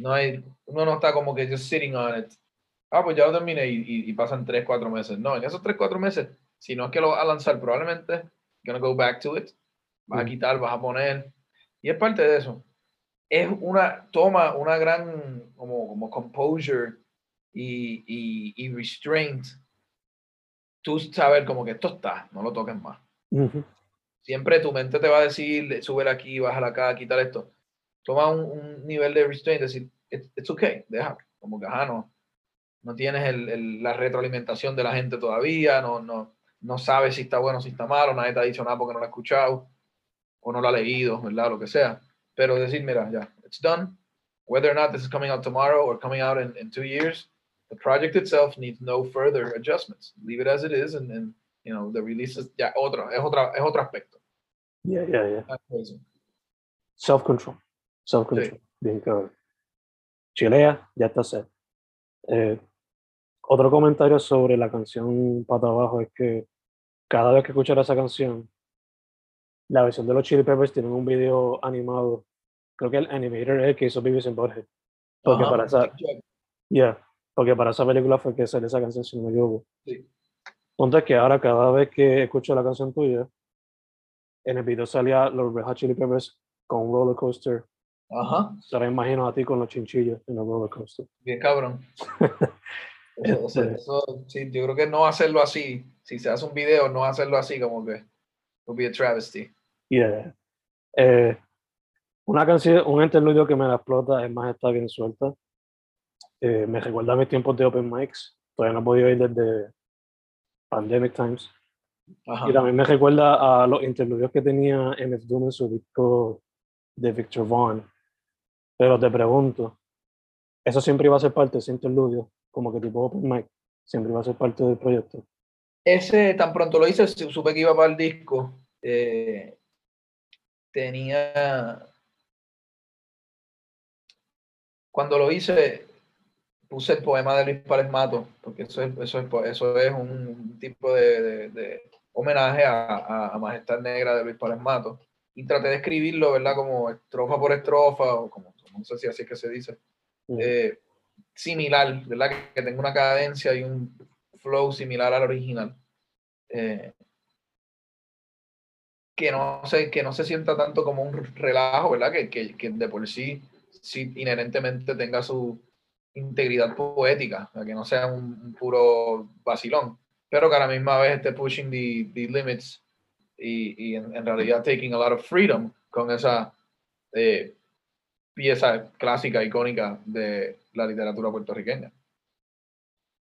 S2: no hay, uno no está como que just sitting on it. Ah, pues ya lo terminé y, y- y pasan 3, 4 meses. No, en esos 3, 4 meses, si no es que lo vas a lanzar, probablemente gonna go back to it. Vas a
S3: Mm.
S2: quitar, vas a poner. Y es parte de eso. Es una, toma una gran como, como composure y, y, y restraint. Tú saber como que esto está, no lo toques más
S3: Ujú.
S2: siempre tu mente te va a decir, sube aquí, bájala acá, quitar esto. Toma un, un nivel de restraint, decir, it's, it's okay, deja, como que, ajá, no, no tienes el, el- la retroalimentación de la gente todavía, no, no, no sabes si está bueno, si está malo, nadie te ha dicho nada porque no lo ha escuchado, o no lo ha leído, ¿verdad? Lo que sea. Pero decir, mira, ya, it's done. Whether or not this is coming out tomorrow or coming out in, in two years, the project itself needs no further adjustments. Leave it as it is and, and you know, the release is ya otro, es otra, es otro aspecto.
S3: Yeah, yeah, yeah.
S2: Ah, eso.
S3: Self-control. Self-control. Bien cabrón. Chilea, ya está set. Eh, otro comentario sobre la canción Pata Abajo es que cada vez que escuchara esa canción, la versión de los Chili Peppers tiene un video animado. Creo que el animator es el que hizo and Butthead. Porque
S2: Ajá.
S3: para esa, yeah, porque para esa película fue que salió esa canción, si no me equivoco.
S2: Sí.
S3: Entonces que ahora cada vez que escucho la canción tuya, en el video salía los Red Hot Chili Peppers con un roller coaster.
S2: Ajá,
S3: Ahora imagino a ti con los chinchillos en el roller coaster.
S2: bien cabrón. *laughs* Eso,
S3: Este-
S2: eso, sí, yo creo que no hacerlo así, si se hace un video, no hacerlo así como que would be a travesty.
S3: Yeah. Eh, una canción, un interludio que me la explota, es más, está bien suelta. Eh, me recuerda a mis tiempos de open mics. Todavía no he podido ir desde Pandemic Times.
S2: Ajá.
S3: Y también me recuerda a los interludios que tenía MF Doom en su disco de Victor Vaughn. Pero te pregunto, ¿eso siempre iba a ser parte de ese interludio? Como que tipo open mic, siempre iba a ser parte del proyecto.
S2: Ese, tan pronto lo hice, su- supe que iba para el disco. eh, tenía. Cuando lo hice, puse el poema de Luis Párez Mato, porque eso es, eso es, eso es un tipo de, de- de homenaje a, a- a Majestad Negra de Luis Párez Mato. Y traté de escribirlo, ¿verdad? Como estrofa por estrofa, o como, no sé si así es que se dice.
S3: Ujú.
S2: eh, similar, ¿verdad? Que, que tenga una cadencia y un flow similar al original. Eh, que no se, que no se sienta tanto como un relajo, ¿verdad? Que, que, que de por sí, sí inherentemente tenga su integridad poética, que no sea un, puro vacilón, pero que a la misma vez esté pushing the, the limits y, y en, realidad taking a lot of freedom con esa eh, pieza clásica, icónica de la literatura puertorriqueña.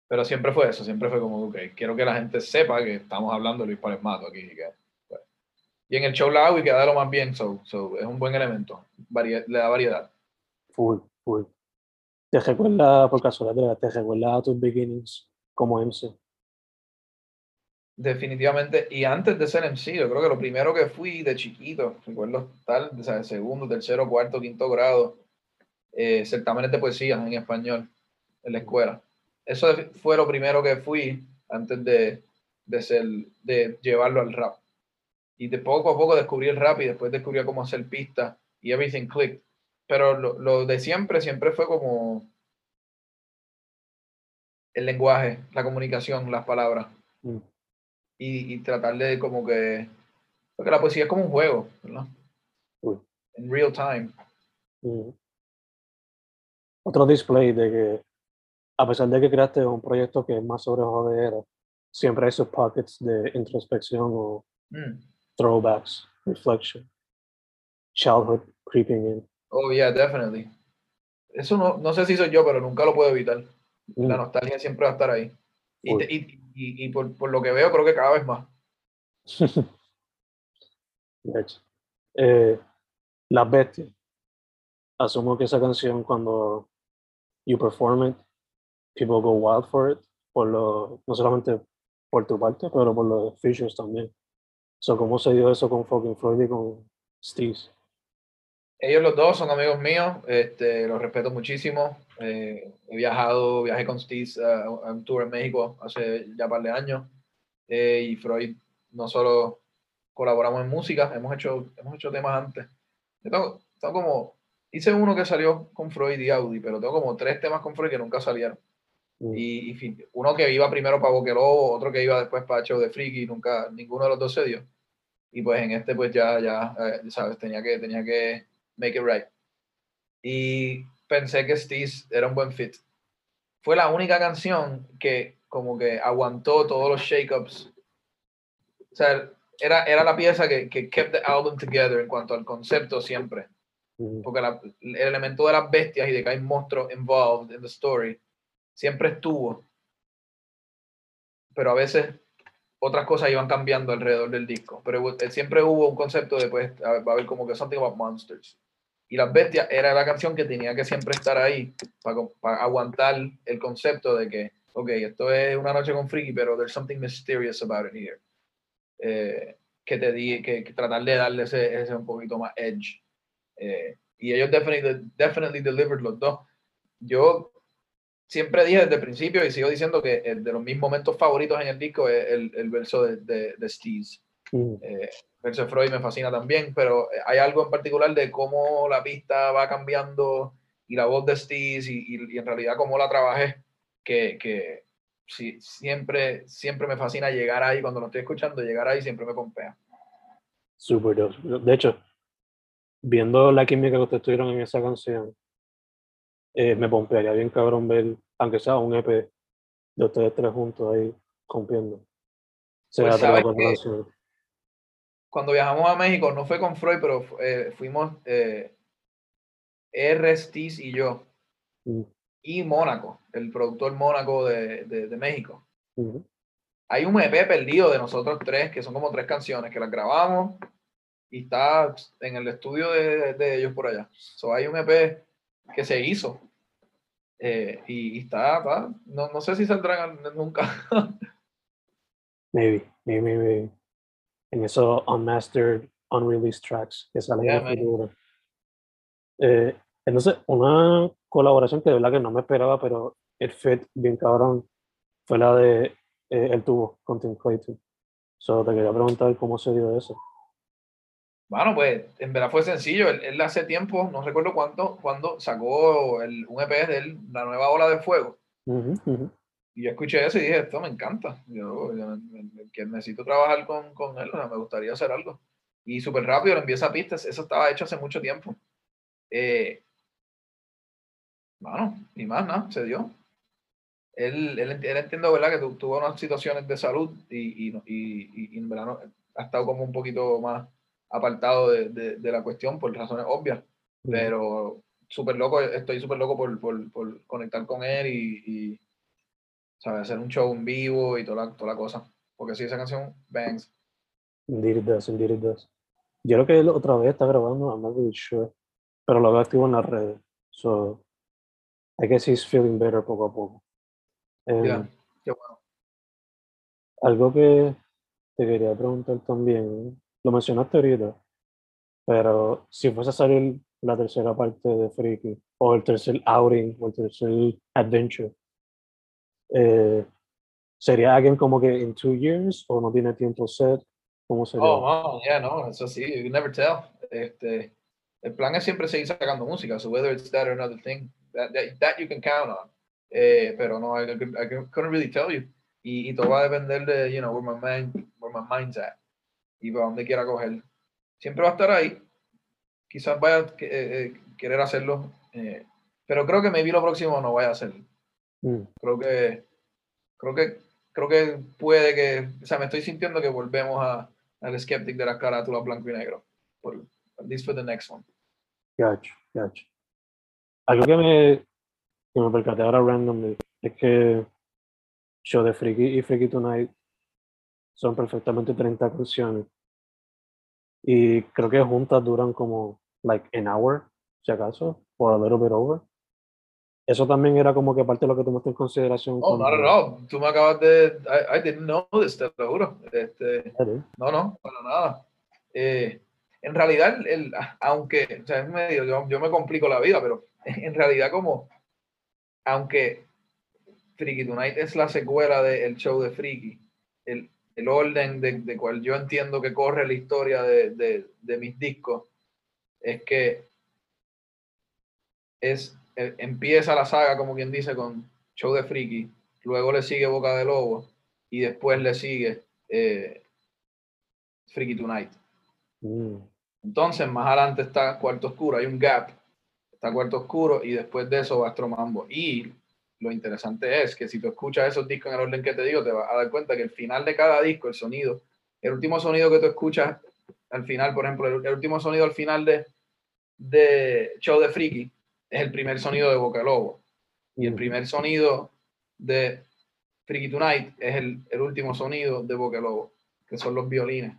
S2: Pero siempre fue eso, siempre fue como, ok, quiero que la gente sepa que estamos hablando de Luis Palesmato aquí. Y, pues. y en el show la hago y queda lo más bien, so, so, es un buen elemento, le da variedad.
S3: Full, full. ¿Te recuerda, por casualidad, te recuerda a tus beginnings como MC?
S2: Definitivamente, y antes de ser MC, yo creo que lo primero que fui de chiquito, recuerdo tal, o segundo, tercero, cuarto, quinto grado, eh, certámenes de poesía en español en la escuela. Eso fue lo primero que fui antes de, de, ser, de llevarlo al rap. Y de poco a poco descubrí el rap y después descubrí cómo hacer pistas y everything clicked. Pero lo, lo de siempre, siempre fue como el lenguaje, la comunicación, las palabras. Mm y, tratar de como que, porque la poesía es como un juego, ¿verdad? En real time.
S3: Otro display de que, a pesar de que creaste un proyecto que es más sobre joder, siempre hay sus pockets de introspección o mm. throwbacks, reflection, childhood creeping in.
S2: Oh, yeah, definitely. Eso no, no sé si soy yo, pero nunca lo puedo evitar. La mm. nostalgia siempre va a estar ahí. Y, y, por, por, lo que veo, creo que cada vez más. *laughs*
S3: de hecho. Eh, Las Bestias. Asumo que esa canción, cuando you perform it, people go wild for it, por lo, no solamente por tu parte, pero por los features también. So, ¿Cómo se dio eso con Fucking Freud y con Steve?
S2: Ellos los dos son amigos míos, este, los respeto muchísimo. Eh, he viajado, viajé con Steve a, un tour en México hace ya un par de años. Eh, y Freud, no solo colaboramos en música, hemos hecho, hemos hecho temas antes. tengo, como, hice uno que salió con Freud y Audi, pero tengo como tres temas con Freud que nunca salieron. Mm. Y, uno que iba primero para Boquerobo, otro que iba después para Show de Freaky, nunca, ninguno de los dos se dio. Y pues en este pues ya, ya, eh, sabes, tenía que, tenía que Make It Right. Y pensé que Steve era un buen fit. Fue la única canción que como que aguantó todos los shakeups. O sea, era, era la pieza que, que kept the album together en cuanto al concepto siempre. Porque el elemento de las bestias y de que hay monstruos involved in the story siempre estuvo. Pero a veces otras cosas iban cambiando alrededor del disco. Pero siempre hubo un concepto de, pues, va a haber como que something about monsters. Y Las Bestias era la canción que tenía que siempre estar ahí para, aguantar el concepto de que, ok, esto es una noche con Freaky, pero there's something mysterious about it here. Eh, que te di, que, tratar de darle ese, ese, un poquito más edge. Eh, y ellos definitely, definitely delivered los dos. Yo siempre dije desde el principio y sigo diciendo que el de los mis momentos favoritos en el disco es el, el verso de, de, de Steez. Mm. Eh, verso Freud me fascina también, pero hay algo en particular de cómo la pista va cambiando y la voz de Steve y, y, en realidad cómo la trabajé, que, que sí, siempre, siempre me fascina llegar ahí, cuando lo estoy escuchando, llegar ahí siempre me compea.
S3: Súper, de hecho, viendo la química que ustedes tuvieron en esa canción, eh, me pompearía bien cabrón ver, aunque sea un EP de ustedes tres juntos ahí rompiendo.
S2: Pues cuando viajamos a México, no fue con Freud, pero eh, fuimos eh, y yo. Mm. Y Mónaco, el productor Mónaco de, de, México. Hay un EP perdido de nosotros tres, que son como tres canciones, que las grabamos y está en el estudio de, de ellos por allá. So, hay un EP que se hizo. Eh, y, está, no, no, sé si saldrán nunca. *laughs*
S3: maybe, maybe, maybe en esos unmastered, unreleased tracks que salen en el futuro. Eh, entonces, una colaboración que de verdad que no me esperaba, pero el fit bien cabrón, fue la de eh, El Tubo con Tim Clayton. Solo te quería preguntar cómo se dio eso.
S2: Bueno, pues en verdad fue sencillo. Él, hace tiempo, no recuerdo cuánto, cuando sacó el, un EP de él, La Nueva Ola de Fuego. Y yo escuché eso y dije, esto me encanta. Yo, necesito trabajar con, con él, me gustaría hacer algo. y súper rápido le envió esa pista. Eso estaba hecho hace mucho tiempo. Eh, bueno, ni más nada, se dio. Él, él, él entiendo, ¿verdad? Que tuvo unas situaciones de salud y, y, y, y en verano ha estado como un poquito más apartado de, de, de la cuestión por razones obvias, pero súper loco, estoy súper loco por, por, por, conectar con él y, y ¿sabes? hacer un show en vivo y toda la, toda la cosa. Porque si esa canción, bangs.
S3: Indeed it does, indeed it does. Yo creo que él otra vez está grabando, I'm not really sure, pero lo veo activo en las redes. So, I guess he's feeling better poco a poco. Um,
S2: Yeah, bueno.
S3: Algo que te quería preguntar también, lo mencionaste ahorita, pero si fuese a salir la tercera parte de Freaky, o el tercer outing, o el tercer adventure, eh, ¿sería alguien como que in two years, o no tiene tiempo set? ¿Cómo sería?
S2: Oh, wow, yeah, no, eso sí, you never tell. Este, el plan es siempre seguir sacando música, so whether it's that or another thing, that, that, that you can count on. Eh, pero no, I, I, couldn't really tell you. Y, y todo va a depender de, you know, where my, mind, where my mind's at. Y para donde quiera coger. Siempre va a estar ahí. Quizás vaya a eh, eh, querer hacerlo. Eh, pero creo que maybe lo próximo no vaya a hacerlo.
S3: Mm,
S2: Creo que, creo que, creo que puede que, o sea, me estoy sintiendo que volvemos a, al skeptic de las carátulas blanco y negro. Por, at least for the next one.
S3: Gacho, gacho. Algo que me, que me percaté ahora randomly es que Show de Freaky y Freaky Tonight son perfectamente 30 canciones. Y creo que juntas duran como like an hour, si acaso, or a little bit over. Eso también era como que parte de lo que tomaste en consideración.
S2: Oh, no, no, no. Tú me acabas de. I, I didn't know this, te lo juro. Este,
S3: no.
S2: no, no, para nada. Eh, en realidad, el, aunque, o sea, es medio, yo, yo, me complico la vida, pero en realidad, como, aunque Freaky Tonight es la secuela del show de Freaky, el, el orden de, de, cual yo entiendo que corre la historia de, de, de mis discos es que es empieza la saga, como quien dice, con Show de Freaky, luego le sigue Boca de Lobo y después le sigue eh, Freaky Tonight.
S3: Mm.
S2: Entonces, más adelante está Cuarto Oscuro, hay un gap, está Cuarto Oscuro y después de eso va Astro Mambo. Y lo interesante es que si tú escuchas esos discos en el orden que te digo, te vas a dar cuenta que el final de cada disco, el sonido, el último sonido que tú escuchas al final, por ejemplo, el, el último sonido al final de, de Show de Freaky, es el primer sonido de Boca Lobo. Y el primer sonido de Freaky Tonight es el, el último sonido de Boca Lobo, que son los violines.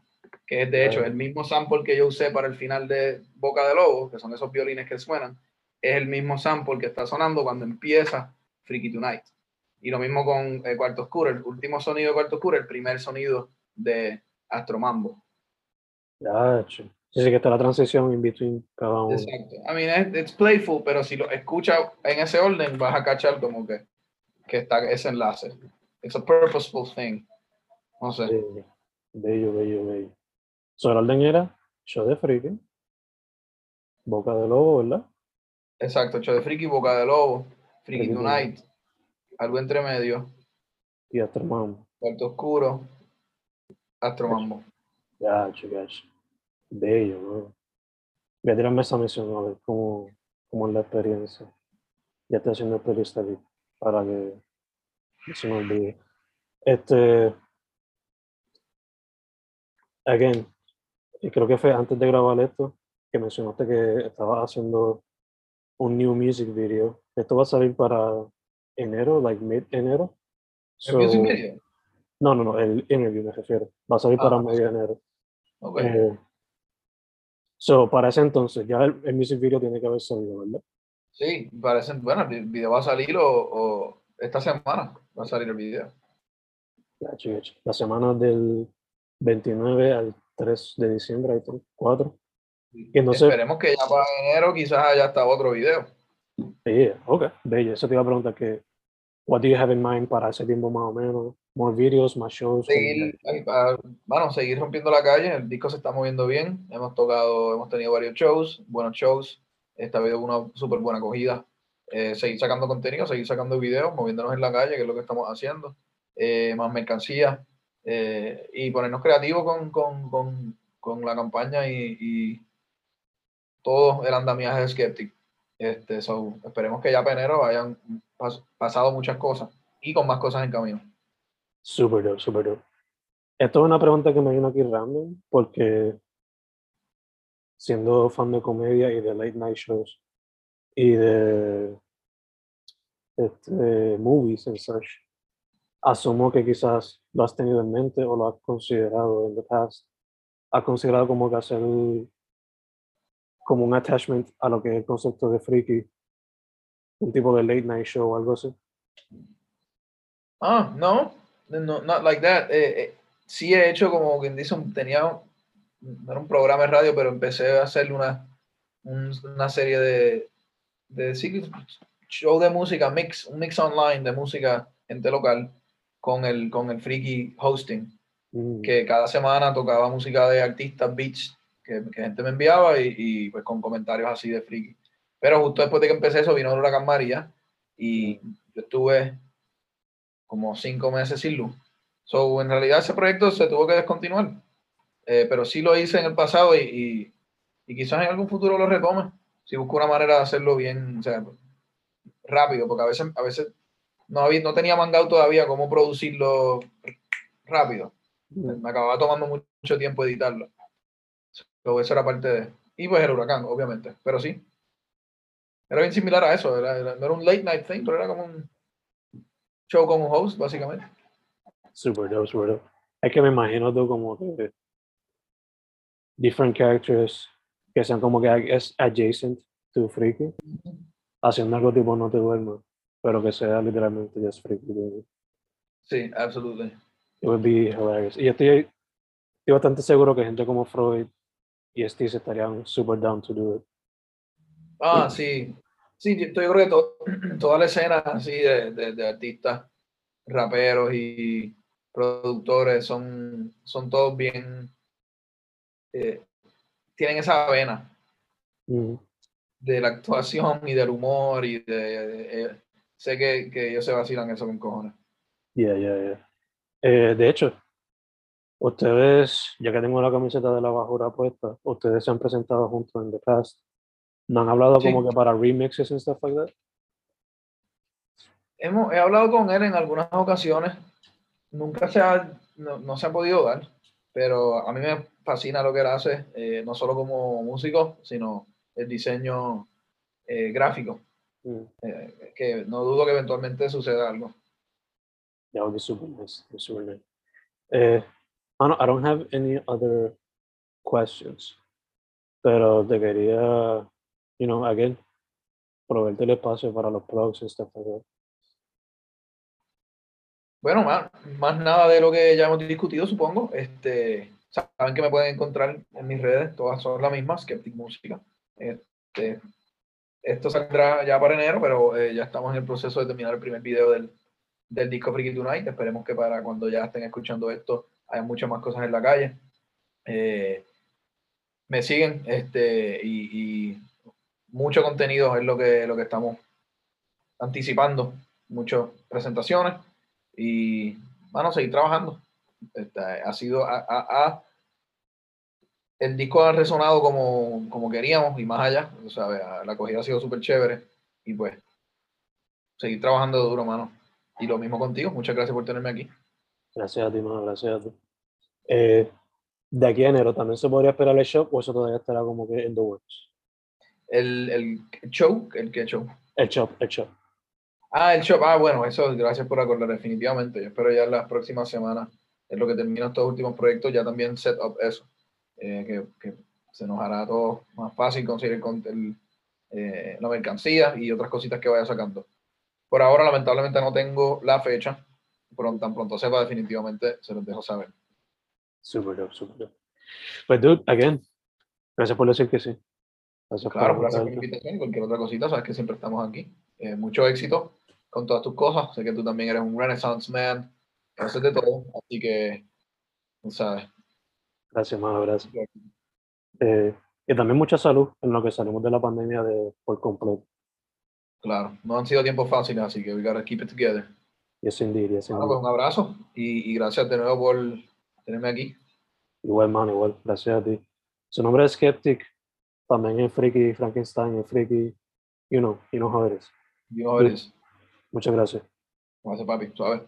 S2: Que es de hecho el mismo sample que yo usé para el final de Boca de Lobo, que son esos violines que suenan, es el mismo sample que está sonando cuando empieza Freaky Tonight. Y lo mismo con eh, Cuarto Oscuro, el último sonido de Cuarto Oscuro, el primer sonido de Astro Mambo.
S3: Gotcha. Sí, sí, que está la transición in between cada uno.
S2: Exacto. I mean, it's, playful, pero si lo escuchas en ese orden, vas a cachar como que, que está ese enlace. It's a purposeful thing. No sé.
S3: Bello, bello, bello. So, el orden era Show de Freaky, Boca de Lobo, ¿verdad?
S2: Exacto, Show de Freaky, Boca de Lobo, Freaky Tonight, algo entre medio.
S3: Y Astro Mambo.
S2: Cuarto Oscuro, Astro Mambo.
S3: Gacho, gacho. Bello, bro. Voy a tirarme esa misión a ver cómo, cómo es la experiencia. Ya estoy haciendo el aquí para que no se me olvide. Este. Again, y creo que fue antes de grabar esto que mencionaste que estabas haciendo un new music video. Esto va a salir para enero, like mid enero.
S2: ¿El music video?
S3: No, no, no, el interview me refiero. Va a salir
S2: Ah,
S3: para medio enero.
S2: Okay.
S3: Eh, so, para ese entonces, ya el, el music video tiene que haber salido, ¿verdad?
S2: Sí, parece, bueno, el video va a salir o, o esta semana va a salir el video.
S3: La semana del 29 al 3 de diciembre, hay tres, cuatro. Y entonces,
S2: Esperemos que ya para enero quizás haya hasta otro video.
S3: yeah, ok, bello. Eso te iba a preguntar que, what do you have in mind para ese tiempo más o menos? More videos, más shows.
S2: Seguir, bueno, seguir rompiendo la calle, el disco se está moviendo bien, hemos tocado, hemos tenido varios shows, buenos shows, esta habido una súper buena acogida, Eh, seguir sacando contenido, seguir sacando videos, moviéndonos en la calle, que es lo que estamos haciendo, Eh, más mercancía, eh, y ponernos creativos con, con, con, con la campaña y, y todo el andamiaje de Skeptic. Este, so, esperemos que ya para enero hayan pas- pasado muchas cosas y con más cosas en camino.
S3: Super dope, super dope. Esto es una pregunta que me vino aquí random, porque siendo fan de comedia y de late night shows y de este, movies and such, asumo que quizás lo has tenido en mente o lo has considerado en the past. ¿Has considerado como que hacer como un attachment a lo que es el concepto de freaky? Un tipo de late night show o algo así.
S2: Ah, no, no, not like that. Eh, eh, sí he hecho como quien dice, un- tenía, no era un programa de radio, pero empecé a hacer una, un- una serie de, de sí, show de música, mix, un mix online de música gente local con el, con el Freaky Hosting,
S3: Mm,
S2: que cada semana tocaba música de artistas, beats, que, que gente me enviaba y, y, pues con comentarios así de Freaky. Pero justo después de que empecé eso vino el huracán María y yo estuve como cinco meses sin luz. So, en realidad ese proyecto se tuvo que descontinuar, Eh, pero sí lo hice en el pasado y, y, y quizás en algún futuro lo retome, si busco una manera de hacerlo bien, o sea, rápido, porque a veces, a veces no, había, no tenía mangado todavía cómo producirlo rápido. Me acababa tomando mucho tiempo editarlo. So, eso era parte de... Y pues el huracán, obviamente, pero sí. Era bien similar a eso, era, era- no era un late night thing, pero era como un show un host, básicamente.
S3: Super dope, super dope. Es que me imagino tú como que different characters que sean como que es adjacent to Freaky, haciendo algo tipo no te duermas, pero que sea literalmente just Freaky.
S2: Sí, absolutely.
S3: It would be hilarious. Y estoy, estoy bastante seguro que gente como Freud y Steve estarían super down to do it.
S2: Ah, sí. Sí, yo yo creo que to- *clears throat* toda la escena así de, de- de artistas, raperos y productores son, son todos bien... eh, tienen esa vena de la actuación y del humor y de... de- eh, sé que, que ellos se vacilan eso con cojones.
S3: Yeah, yeah, yeah. Eh, de hecho, ustedes, ya que tengo la camiseta de la bajura puesta, ustedes se han presentado juntos en the past. ¿No han hablado
S2: Sí.
S3: como que para remixes and stuff like that?
S2: Hemos, he hablado con él en algunas ocasiones, nunca se ha, no, no se ha podido dar, pero a mí me fascina lo que él hace, eh, no solo como músico, sino el diseño eh, gráfico,
S3: Mm,
S2: eh, que no dudo que eventualmente suceda algo.
S3: that would be super nice. super nice. Eh, I, don't, I don't have any other questions, pero te quería, you know, again, proveerte el espacio para los and stuff like that.
S2: Bueno, más, más nada de lo que ya hemos discutido, supongo. Este, saben que me pueden encontrar en mis redes, todas son las mismas, Skeptic Música. Este, esto saldrá ya para enero, pero eh, ya estamos en el proceso de terminar el primer video del, del disco Freaky Tonight. Esperemos que para cuando ya estén escuchando esto haya muchas más cosas en la calle. Eh, me siguen este, y, y mucho contenido es lo que, lo que estamos anticipando, muchas presentaciones y bueno, seguir trabajando. Este, ha sido, ha- ha- ha- el disco ha resonado como, como queríamos y más allá, o sea, la acogida ha sido súper chévere y pues seguir trabajando duro, mano. Y lo mismo contigo, muchas gracias por tenerme aquí.
S3: Gracias a ti, mano, gracias a ti. Eh, de aquí a enero, ¿también se podría esperar el shop o eso todavía estará como que en the works?
S2: El, el show, el que show.
S3: El shop, el shop.
S2: Ah, el shop, ah, bueno, eso, gracias por acordar, definitivamente. Yo espero ya en las próximas semanas, en lo que termino estos últimos proyectos, ya también set up eso. eh, que, que se nos hará todo más fácil conseguir con el, eh, la mercancía y otras cositas que vaya sacando. Por ahora, lamentablemente, no tengo la fecha. Pronto, tan pronto sepa, definitivamente se los dejo saber.
S3: Super dope. Pues, dude, again, gracias por decir que sí. Gracias
S2: Claro,
S3: por
S2: gracias por la invitación y cualquier otra cosita, sabes que siempre estamos aquí. Eh, mucho éxito con todas tus cosas. Sé que tú también eres un Renaissance man, haces de todo, así que, sabes.
S3: Gracias, mano, gracias. Eh, y también mucha salud en lo que salimos de la pandemia de, por completo.
S2: Claro, no han sido tiempos fáciles, así que we gotta keep it together.
S3: Yes, indeed, yes,
S2: Bueno, pues
S3: indeed.
S2: un abrazo y, y gracias de nuevo por tenerme aquí.
S3: Igual, man, igual. Gracias a ti. Su nombre es Skeptic. También es Freaky Frankenstein, es Freaky. You know, you know how it is.
S2: You know.
S3: Muchas gracias.
S2: Hace papi, suave.